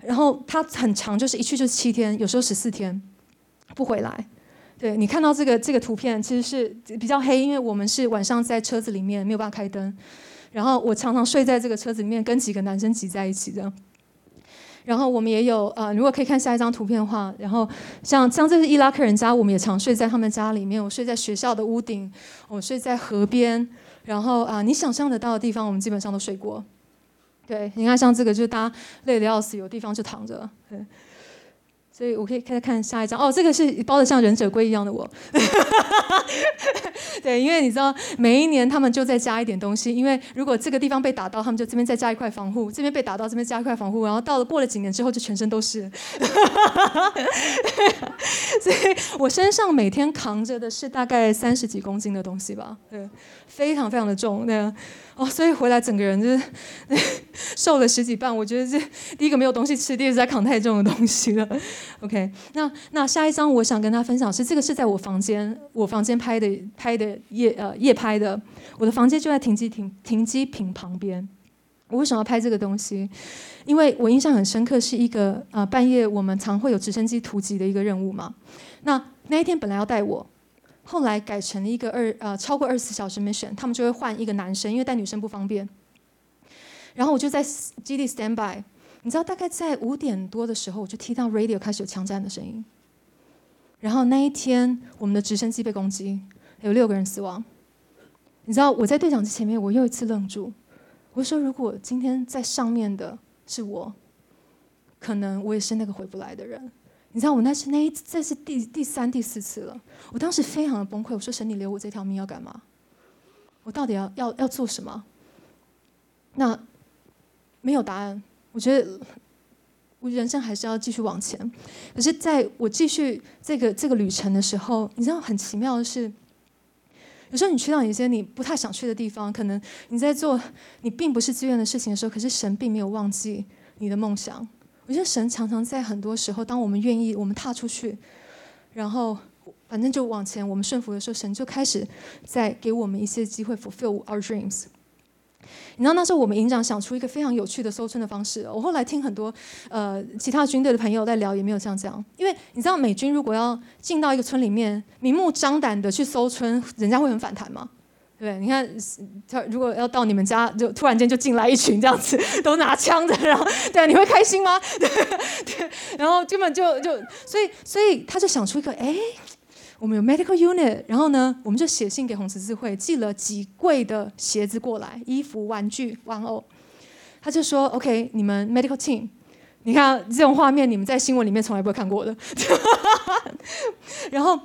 然后他很长，就是一去就是七天，有时候十四天不回来。对你看到这个这个图片，其实是比较黑，因为我们是晚上在车子里面没有办法开灯，然后我常常睡在这个车子里面，跟几个男生挤在一起这样。然后我们也有呃，如果可以看下一张图片的话，然后像像这是伊拉克人家，我们也常睡在他们家里面。我睡在学校的屋顶，我睡在河边，然后啊，你想象得到的地方，我们基本上都睡过。对，你看像这个，就是大家累得要死，有地方就躺着。对。所以我可以再看下一张哦，这个是包的像忍者龟一样的我。对，因为你知道，每一年他们就再加一点东西，因为如果这个地方被打到，他们就这边再加一块防护，这边被打到，这边加一块防护，然后到了过了几年之后，就全身都是。所以我身上每天扛着的是大概三十几公斤的东西吧，对，非常非常的重，对。哦，所以回来整个人就是 瘦了十几磅。我觉得这第一个没有东西吃，第二个在扛太重的东西了。OK，那那下一张我想跟他分享是这个是在我房间，我房间拍的拍的夜呃夜拍的。我的房间就在停机停停机坪旁边。我为什么要拍这个东西？因为我印象很深刻，是一个呃半夜我们常会有直升机突击的一个任务嘛。那那一天本来要带我。后来改成了一个二呃超过二十四小时 mission，他们就会换一个男生，因为带女生不方便。然后我就在基地 stand by，你知道大概在五点多的时候，我就听到 radio 开始有枪战的声音。然后那一天我们的直升机被攻击，有六个人死亡。你知道我在队长机前面，我又一次愣住。我说如果今天在上面的是我，可能我也是那个回不来的人。你知道我那是那一，这是第第三、第四次了。我当时非常的崩溃，我说：“神，你留我这条命要干嘛？我到底要要要做什么？”那没有答案。我觉得我人生还是要继续往前。可是在我继续这个这个旅程的时候，你知道很奇妙的是，有时候你去到一些你不太想去的地方，可能你在做你并不是自愿的事情的时候，可是神并没有忘记你的梦想。我觉得神常常在很多时候，当我们愿意，我们踏出去，然后反正就往前，我们顺服的时候，神就开始在给我们一些机会 fulfill our dreams。你知道那时候我们营长想出一个非常有趣的搜村的方式。我后来听很多呃其他军队的朋友在聊，也没有像这样。因为你知道美军如果要进到一个村里面，明目张胆的去搜村，人家会很反弹吗？对，你看他如果要到你们家，就突然间就进来一群这样子，都拿枪的，然后对，你会开心吗？对对，然后根本就就，所以所以他就想出一个，哎，我们有 medical unit，然后呢，我们就写信给红十字会，寄了几柜的鞋子过来，衣服、玩具、玩偶。他就说，OK，你们 medical team，你看这种画面，你们在新闻里面从来不会看过的，然后。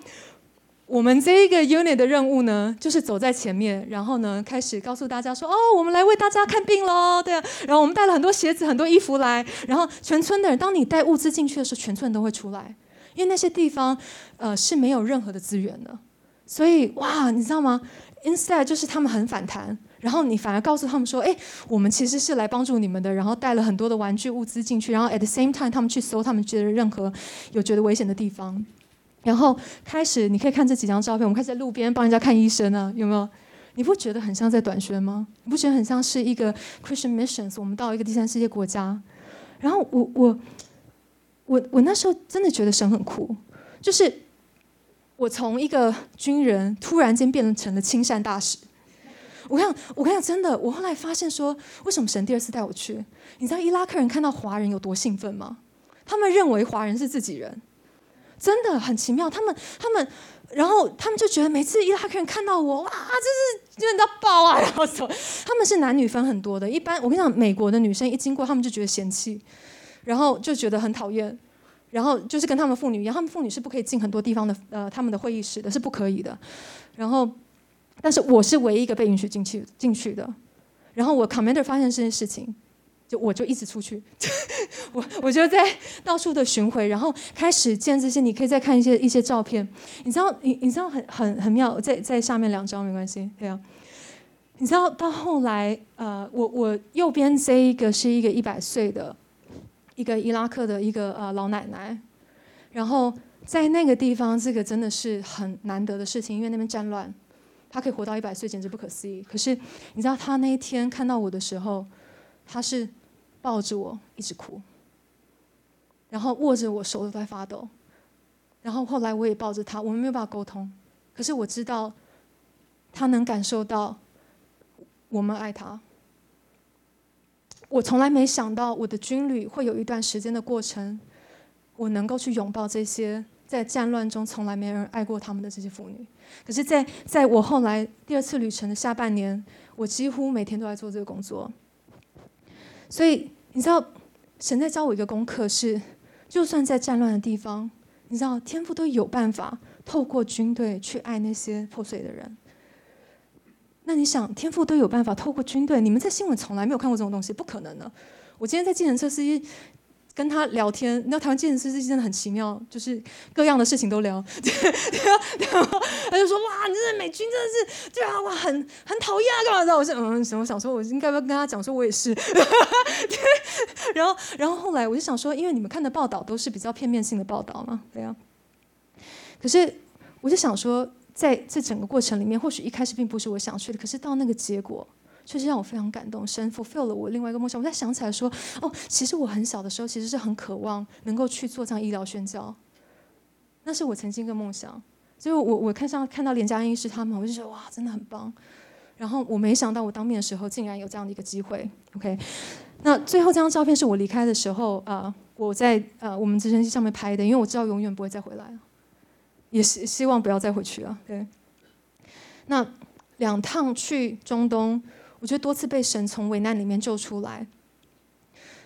我们这一个 unit 的任务呢，就是走在前面，然后呢，开始告诉大家说：“哦，我们来为大家看病喽，对啊。”然后我们带了很多鞋子、很多衣服来，然后全村的人，当你带物资进去的时候，全村人都会出来，因为那些地方，呃，是没有任何的资源的。所以，哇，你知道吗？Instead，就是他们很反弹，然后你反而告诉他们说：“哎，我们其实是来帮助你们的。”然后带了很多的玩具物资进去，然后 at the same time，他们去搜他们觉得任何有觉得危险的地方。然后开始，你可以看这几张照片。我们开始在路边帮人家看医生啊，有没有？你不觉得很像在短宣吗？你不觉得很像是一个 Christian missions？我们到一个第三世界国家。然后我我我我那时候真的觉得神很酷，就是我从一个军人突然间变成了亲善大使。我看我看，真的，我后来发现说，为什么神第二次带我去？你知道伊拉克人看到华人有多兴奋吗？他们认为华人是自己人，真的很奇妙。他们他们，然后他们就觉得每次伊拉克人看到我，哇，这是真的爆啊！然后说他们是男女分很多的，一般我跟你讲，美国的女生一经过，他们就觉得嫌弃，然后就觉得很讨厌。然后就是跟他们妇女一样，他们妇女是不可以进很多地方的，呃，他们的会议室的是不可以的。然后，但是我是唯一一个被允许进去进去的。然后我 commander 发现这件事情，就我就一直出去，我我就在到处的巡回，然后开始见这些。你可以再看一些一些照片，你知道，你你知道很很很妙，在在下面两张没关系，对啊。你知道到后来，呃，我我右边这一个是一个一百岁的。一个伊拉克的一个呃老奶奶，然后在那个地方，这个真的是很难得的事情，因为那边战乱，她可以活到一百岁，简直不可思议。可是你知道，她那一天看到我的时候，她是抱着我一直哭，然后握着我手都在发抖，然后后来我也抱着他，我们没有办法沟通，可是我知道，他能感受到我们爱他。我从来没想到我的军旅会有一段时间的过程，我能够去拥抱这些在战乱中从来没人爱过他们的这些妇女。可是，在在我后来第二次旅程的下半年，我几乎每天都在做这个工作。所以，你知道，神在教我一个功课是：就算在战乱的地方，你知道，天父都有办法透过军队去爱那些破碎的人。那你想，天赋都有办法透过军队？你们在新闻从来没有看过这种东西，不可能的。我今天在计程车司机跟他聊天，你知道台湾计程车司机真的很奇妙，就是各样的事情都聊。然后他就说：“哇，你这美军真的是，对啊，哇，很很讨厌啊，干嘛的？”我说：“嗯，我想说，我应该不要跟他讲，说我也是。”然后，然后后来我就想说，因为你们看的报道都是比较片面性的报道嘛，对啊。可是我就想说。在这整个过程里面，或许一开始并不是我想去的，可是到那个结果，确实让我非常感动，神 fulfill 了我另外一个梦想。我在想起来说，哦，其实我很小的时候，其实是很渴望能够去做这样医疗宣教，那是我曾经一个梦想。所以我我看上看到连家医师他们，我就觉得哇，真的很棒。然后我没想到我当面的时候，竟然有这样的一个机会。OK，那最后这张照片是我离开的时候啊，我在呃我们直升机上面拍的，因为我知道永远不会再回来了。也是希望不要再回去了。对，那两趟去中东，我觉得多次被神从危难里面救出来。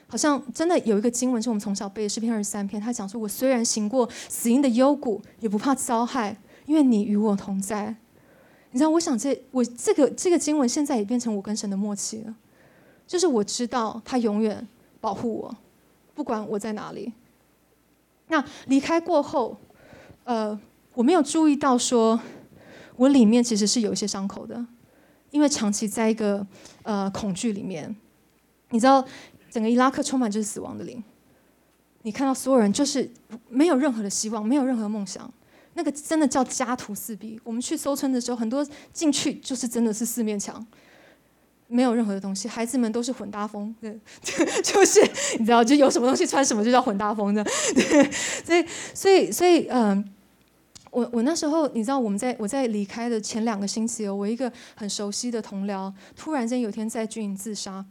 好像真的有一个经文是我们从小背的诗篇二十三篇，他讲说：“我虽然行过死荫的幽谷，也不怕遭害，因为你与我同在。”你知道，我想这我这个这个经文现在也变成我跟神的默契了，就是我知道他永远保护我，不管我在哪里。那离开过后，呃。我没有注意到，说我里面其实是有一些伤口的，因为长期在一个呃恐惧里面，你知道，整个伊拉克充满就是死亡的灵，你看到所有人就是没有任何的希望，没有任何梦想，那个真的叫家徒四壁。我们去搜村的时候，很多进去就是真的是四面墙，没有任何的东西，孩子们都是混搭风，对，就是你知道，就有什么东西穿什么就叫混搭风的，对，所以所以所以嗯。我我那时候，你知道，我们在我在离开的前两个星期，我一个很熟悉的同僚，突然间有天在军营自杀。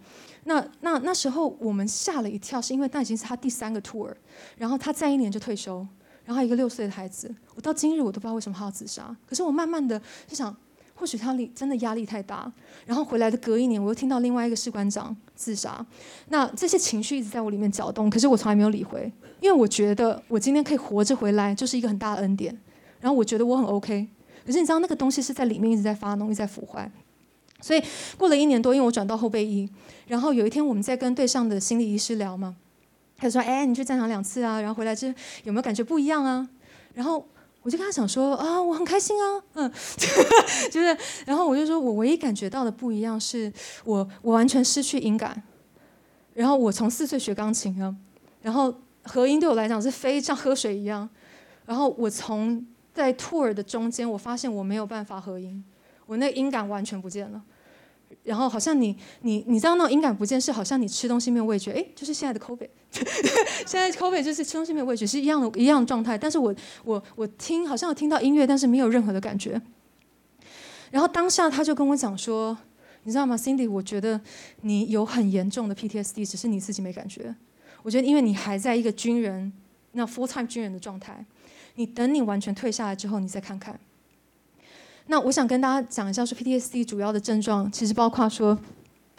那那那时候我们吓了一跳，是因为那已经是他第三个 tour，然后他再一年就退休，然后一个六岁的孩子，我到今日我都不知道为什么他要自杀。可是我慢慢的就想，或许他力真的压力太大。然后回来的隔一年，我又听到另外一个士官长自杀。那这些情绪一直在我里面搅动，可是我从来没有理会，因为我觉得我今天可以活着回来，就是一个很大的恩典。然后我觉得我很 OK，可是你知道那个东西是在里面一直在发脓，一直在腐坏。所以过了一年多，因为我转到后备医，然后有一天我们在跟对上的心理医师聊嘛，他说：“哎，你去战场两次啊，然后回来之有没有感觉不一样啊？”然后我就跟他讲说：“啊，我很开心啊，嗯，就是。”然后我就说我唯一感觉到的不一样是我我完全失去音感，然后我从四岁学钢琴啊，然后和音对我来讲是非像 喝水一样，然后我从在 tour 的中间，我发现我没有办法合音，我那个音感完全不见了。然后好像你你你知道那种音感不见是好像你吃东西没有味觉，哎，就是现在的 COVID，现在 COVID 就是吃东西没有味觉是一样的一样的状态。但是我我我听好像有听到音乐，但是没有任何的感觉。然后当下他就跟我讲说，你知道吗，Cindy，我觉得你有很严重的 PTSD，只是你自己没感觉。我觉得因为你还在一个军人，那 full time 军人的状态，你等你完全退下来之后，你再看看。那我想跟大家讲一下，说 PTSD 主要的症状其实包括说，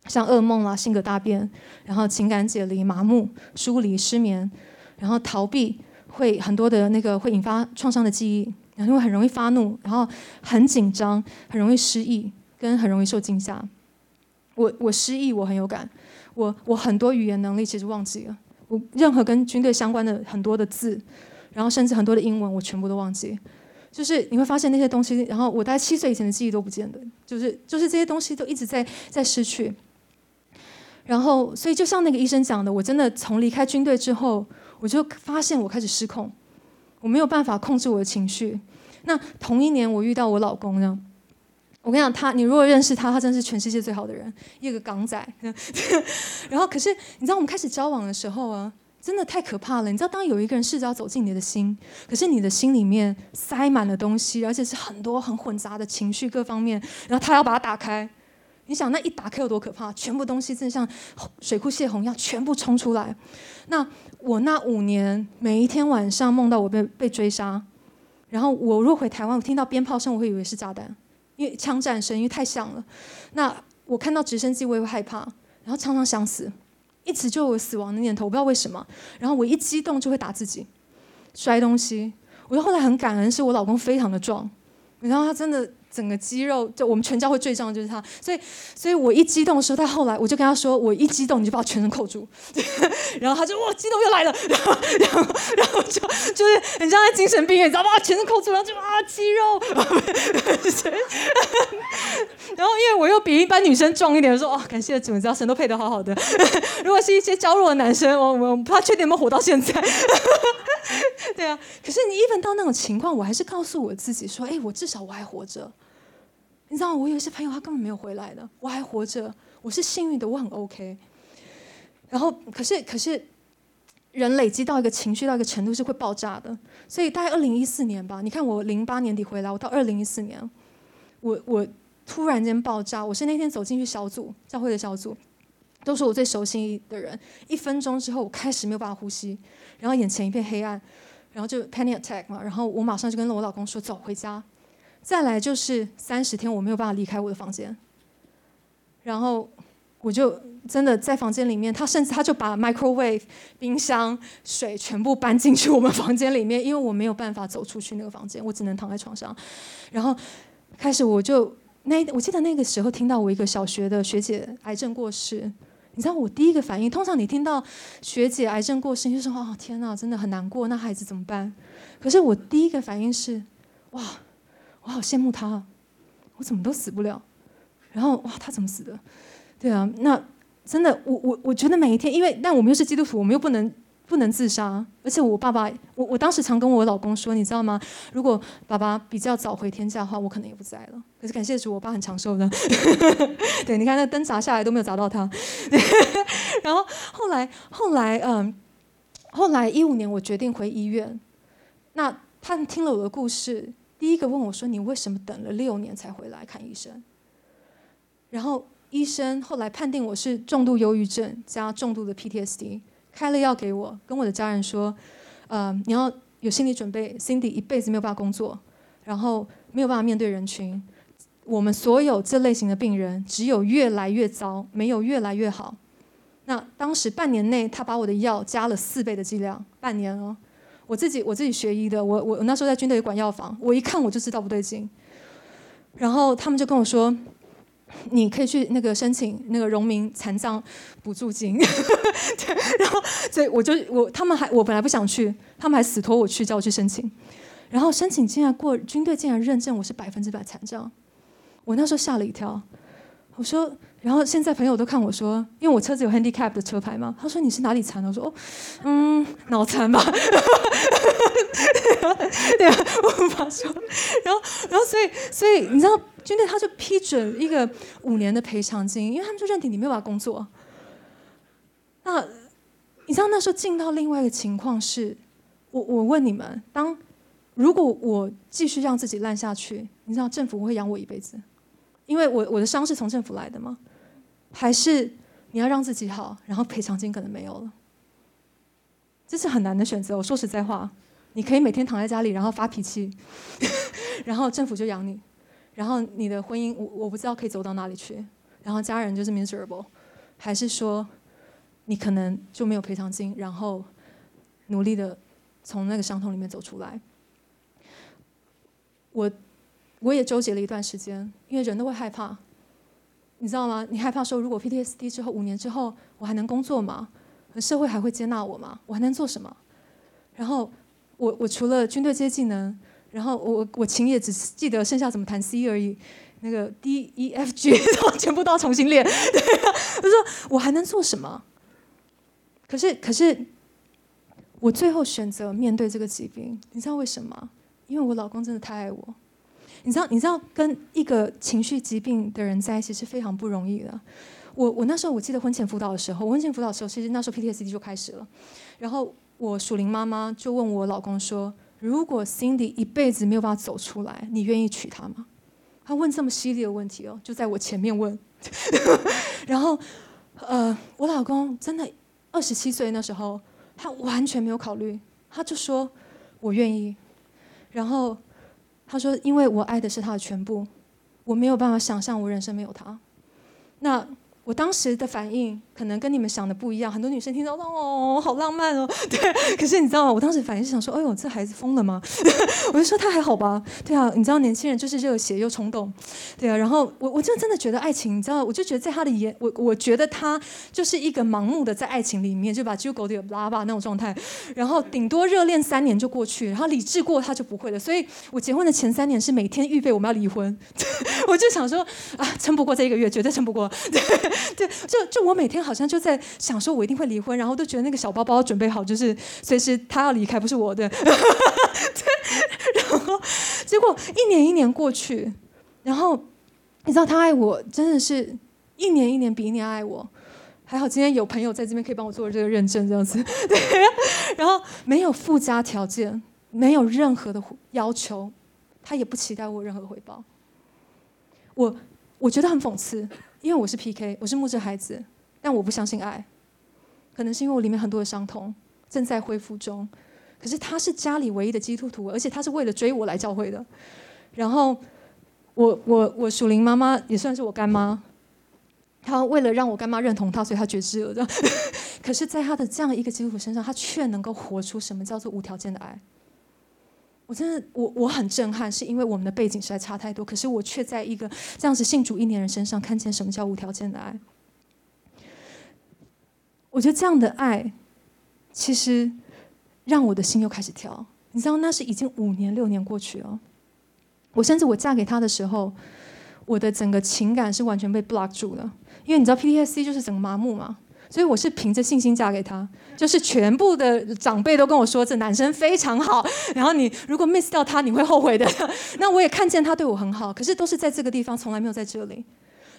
像噩梦啦、性格大变，然后情感解离、麻木、疏离、失眠，然后逃避，会很多的那个会引发创伤的记忆，然后很容易发怒，然后很紧张，很容易失忆，跟很容易受惊吓。我我失忆，我很有感，我我很多语言能力其实忘记了，我任何跟军队相关的很多的字，然后甚至很多的英文，我全部都忘记。就是你会发现那些东西，然后我大概七岁以前的记忆都不见了，就是就是这些东西都一直在在失去。然后，所以就像那个医生讲的，我真的从离开军队之后，我就发现我开始失控，我没有办法控制我的情绪。那同一年，我遇到我老公呢，我跟你讲，他你如果认识他，他真是全世界最好的人，一个港仔。然后，可是你知道我们开始交往的时候啊。真的太可怕了！你知道，当有一个人试着要走进你的心，可是你的心里面塞满了东西，而且是很多很混杂的情绪各方面，然后他要把它打开，你想那一打开有多可怕？全部东西真的像水库泄洪一样，全部冲出来。那我那五年，每一天晚上梦到我被被追杀，然后我若回台湾，我听到鞭炮声，我会以为是炸弹，因为枪战声，因为太响了。那我看到直升机，我也会害怕，然后常常想死。一直就有死亡的念头，我不知道为什么。然后我一激动就会打自己，摔东西。我就后来很感恩，是我老公非常的壮，然后他真的。整个肌肉，就我们全家会最胀，就是他。所以，所以我一激动的时候，他后来我就跟他说：“我一激动，你就把我全身扣住。”然后他就哇，激动又来了。然后，然后，然后就就是很像在精神病院，你知道吗？全身扣住，然后就啊，肌肉。然后，因为我又比一般女生壮一点，我说：“哦，感谢主，你知道神都配得好好的。如果是一些娇弱的男生，我我不知道确定有没有活到现在。对啊，可是你一碰到那种情况，我还是告诉我自己说：“哎，我至少我还活着。”你知道，我有一些朋友他根本没有回来的，我还活着，我是幸运的，我很 OK。然后，可是，可是，人累积到一个情绪到一个程度是会爆炸的。所以，大概二零一四年吧，你看我零八年底回来，我到二零一四年，我我突然间爆炸。我是那天走进去小组教会的小组，都是我最熟悉的人。一分钟之后，我开始没有办法呼吸，然后眼前一片黑暗，然后就 panic attack 嘛。然后我马上就跟我老公说：“走，回家。”再来就是三十天，我没有办法离开我的房间。然后我就真的在房间里面，他甚至他就把 microwave、冰箱、水全部搬进去我们房间里面，因为我没有办法走出去那个房间，我只能躺在床上。然后开始我就那我记得那个时候听到我一个小学的学姐癌症过世，你知道我第一个反应，通常你听到学姐癌症过世，你就说哦天哪，真的很难过，那孩子怎么办？可是我第一个反应是哇。我好羡慕他，我怎么都死不了。然后哇，他怎么死的？对啊，那真的，我我我觉得每一天，因为但我们又是基督徒，我们又不能不能自杀。而且我爸爸，我我当时常跟我老公说，你知道吗？如果爸爸比较早回天家的话，我可能也不在了。可是感谢主，我爸很长寿的。对，你看那灯砸下来都没有砸到他。然后后来后来嗯，后来一五年我决定回医院。那他听了我的故事。第一个问我说：“你为什么等了六年才回来看医生？”然后医生后来判定我是重度忧郁症加重度的 PTSD，开了药给我，跟我的家人说：“呃，你要有心理准备，Cindy 一辈子没有办法工作，然后没有办法面对人群。我们所有这类型的病人，只有越来越糟，没有越来越好。”那当时半年内，他把我的药加了四倍的剂量，半年哦。我自己我自己学医的，我我那时候在军队管药房，我一看我就知道不对劲。然后他们就跟我说，你可以去那个申请那个荣民残障补助金。然后所以我就我他们还我本来不想去，他们还死拖我去叫我去申请。然后申请竟然过，军队竟然认证我是百分之百残障，我那时候吓了一跳。我说。然后现在朋友都看我说，因为我车子有 handicap 的车牌嘛，他说你是哪里残的？我说哦，嗯，脑残吧。对啊，我无法说。然后，然后，所以，所以你知道，军队他就批准一个五年的赔偿金，因为他们就认定你没有办法工作。那你知道那时候进到另外一个情况是，我我问你们，当如果我继续让自己烂下去，你知道政府会养我一辈子，因为我我的伤是从政府来的吗？还是你要让自己好，然后赔偿金可能没有了。这是很难的选择。我说实在话，你可以每天躺在家里，然后发脾气，然后政府就养你，然后你的婚姻我我不知道可以走到哪里去，然后家人就是 miserable，还是说你可能就没有赔偿金，然后努力的从那个伤痛里面走出来。我我也纠结了一段时间，因为人都会害怕，你知道吗？你害怕说，如果 PTSD 之后五年之后，我还能工作吗？社会还会接纳我吗？我还能做什么？然后我我除了军队这些技能，然后我我琴也只记得剩下怎么弹 C 而已，那个 D E F G 全部都要重新练。对啊，我说我还能做什么？可是可是，我最后选择面对这个疾病，你知道为什么？因为我老公真的太爱我。你知道你知道跟一个情绪疾病的人在一起是非常不容易的。我我那时候我记得婚前辅导的时候，婚前辅导的时候，其实那时候 PTSD 就开始了。然后我属灵妈妈就问我老公说：“如果 Cindy 一辈子没有办法走出来，你愿意娶她吗？”他问这么犀利的问题哦，就在我前面问。然后，呃，我老公真的二十七岁那时候，他完全没有考虑，他就说：“我愿意。”然后他说：“因为我爱的是他的全部，我没有办法想象我人生没有他。”那。我当时的反应可能跟你们想的不一样，很多女生听到哦，好浪漫哦，对。可是你知道吗？我当时反应是想说，哎呦，这孩子疯了吗？我就说他还好吧，对啊。你知道年轻人就是热血又冲动，对啊。然后我我就真的觉得爱情，你知道，我就觉得在他的眼，我我觉得他就是一个盲目的在爱情里面就把猪狗的拉吧那种状态，然后顶多热恋三年就过去，然后理智过他就不会了。所以我结婚的前三年是每天预备我们要离婚，我就想说啊，撑不过这一个月，绝对撑不过。对。对，就就我每天好好像就在想说，我一定会离婚，然后都觉得那个小包包准备好，就是随时他要离开，不是我的。对，然后结果一年一年过去，然后你知道他爱我，真的是一年一年比一年爱我。还好今天有朋友在这边可以帮我做这个认证，这样子。对，然后没有附加条件，没有任何的要求，他也不期待我任何回报。我我觉得很讽刺。因为我是 PK，我是木质孩子，但我不相信爱，可能是因为我里面很多的伤痛正在恢复中。可是他是家里唯一的基督徒，而且他是为了追我来教会的。然后我我我属灵妈妈也算是我干妈，他为了让我干妈认同他，所以他绝志了。可是，在他的这样一个基督徒身上，他却能够活出什么叫做无条件的爱。我真的，我我很震撼，是因为我们的背景实在差太多。可是我却在一个这样子信主一年人身上看见什么叫无条件的爱。我觉得这样的爱，其实让我的心又开始跳。你知道，那是已经五年六年过去了。我甚至我嫁给他的时候，我的整个情感是完全被 block 住了，因为你知道 PTSD 就是整个麻木嘛。所以我是凭着信心嫁给他，就是全部的长辈都跟我说这男生非常好，然后你如果 miss 掉他，你会后悔的。那我也看见他对我很好，可是都是在这个地方，从来没有在这里。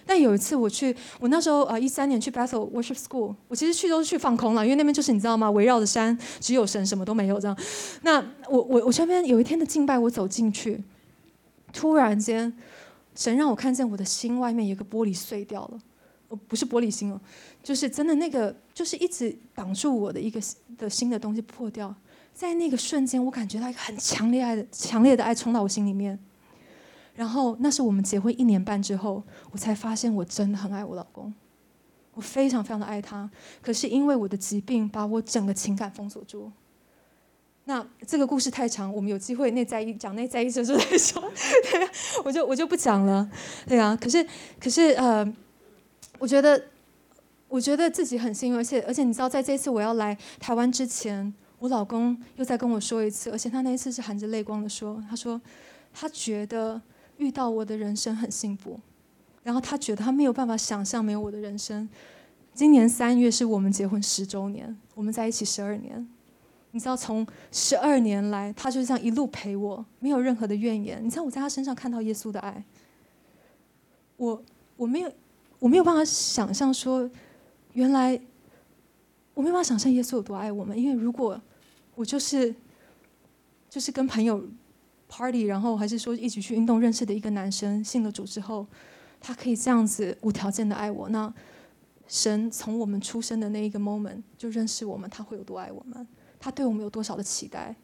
但有一次我去，我那时候呃一三年去 Bethel Worship School，我其实去都是去放空了，因为那边就是你知道吗？围绕着山，只有神，什么都没有这样。那我我我身边有一天的敬拜，我走进去，突然间神让我看见我的心外面有个玻璃碎掉了。不是玻璃心哦，就是真的那个，就是一直挡住我的一个的新的东西破掉，在那个瞬间，我感觉到一个很强烈爱的、强烈的爱冲到我心里面。然后那是我们结婚一年半之后，我才发现我真的很爱我老公，我非常非常的爱他。可是因为我的疾病，把我整个情感封锁住。那这个故事太长，我们有机会内在一讲内在一生再说，对 呀我就我就不讲了。对啊，可是可是呃。我觉得，我觉得自己很幸运，而且而且你知道，在这次我要来台湾之前，我老公又再跟我说一次，而且他那一次是含着泪光的说，他说他觉得遇到我的人生很幸福，然后他觉得他没有办法想象没有我的人生。今年三月是我们结婚十周年，我们在一起十二年，你知道从十二年来，他就是这样一路陪我，没有任何的怨言。你知道我在他身上看到耶稣的爱，我我没有。我没有办法想象说，原来我没有办法想象耶稣有多爱我们。因为如果我就是就是跟朋友 party，然后还是说一起去运动认识的一个男生，信了主之后，他可以这样子无条件的爱我，那神从我们出生的那一个 moment 就认识我们，他会有多爱我们？他对我们有多少的期待，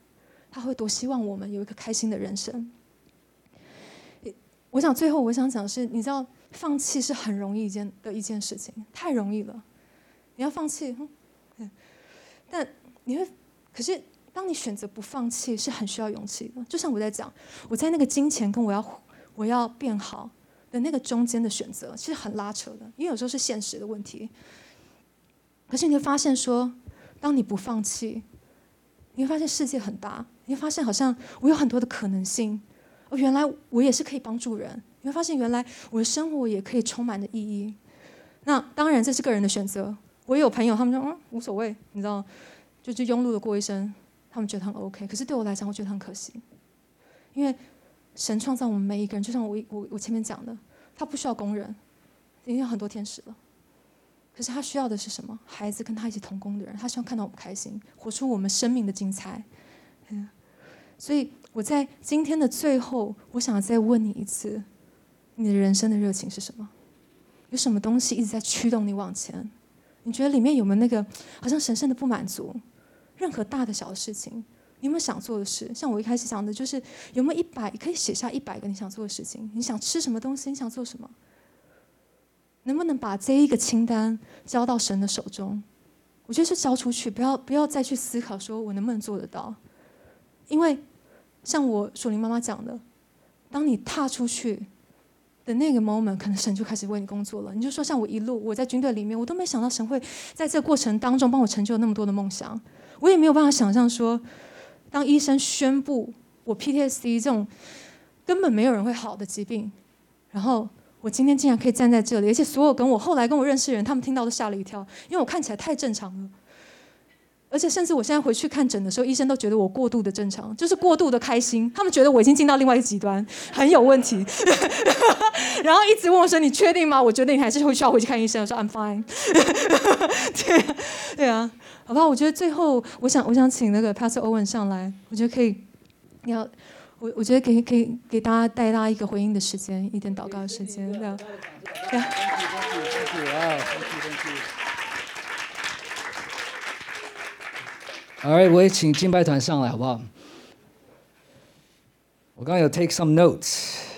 他会多希望我们有一个开心的人生。我想最后我想讲的是，你知道放弃是很容易一件的一件事情，太容易了。你要放弃，嗯，但你会，可是当你选择不放弃，是很需要勇气的。就像我在讲，我在那个金钱跟我要我要变好的那个中间的选择，其实很拉扯的，因为有时候是现实的问题。可是你会发现，说当你不放弃，你会发现世界很大，你会发现好像我有很多的可能性。哦，原来我也是可以帮助人。你会发现，原来我的生活也可以充满着意义。那当然，这是个人的选择。我也有朋友，他们说嗯无所谓，你知道，就就庸碌的过一生，他们觉得很 OK。可是对我来讲，我觉得很可惜，因为神创造我们每一个人，就像我我我前面讲的，他不需要工人，已经有很多天使了。可是他需要的是什么？孩子跟他一起同工的人，他希望看到我们开心，活出我们生命的精彩。嗯，所以。我在今天的最后，我想再问你一次：你的人生的热情是什么？有什么东西一直在驱动你往前？你觉得里面有没有那个好像神圣的不满足？任何大的小的事情，你有没有想做的事？像我一开始想的，就是有没有一百可以写下一百个你想做的事情？你想吃什么东西？你想做什么？能不能把这一个清单交到神的手中？我觉得是交出去，不要不要再去思考说我能不能做得到，因为。像我属灵妈妈讲的，当你踏出去的那个 moment，可能神就开始为你工作了。你就说，像我一路我在军队里面，我都没想到神会在这个过程当中帮我成就那么多的梦想。我也没有办法想象说，当医生宣布我 PTSD 这种根本没有人会好的疾病，然后我今天竟然可以站在这里，而且所有跟我后来跟我认识的人，他们听到都吓了一跳，因为我看起来太正常了。而且甚至我现在回去看诊的时候，医生都觉得我过度的正常，就是过度的开心。他们觉得我已经进到另外一个极端，很有问题。然后一直问我说：“你确定吗？”我觉得你还是会需要回去看医生。我说：“I'm fine。”对，对啊，好吧。我觉得最后，我想，我想请那个 Pastor Owen 上来，我觉得可以，你要我，我觉得给给给大家带大家一个回应的时间，一点祷告的时间，对啊。对啊。好，我也请金牌团上来，好不好？我刚刚有 take some notes。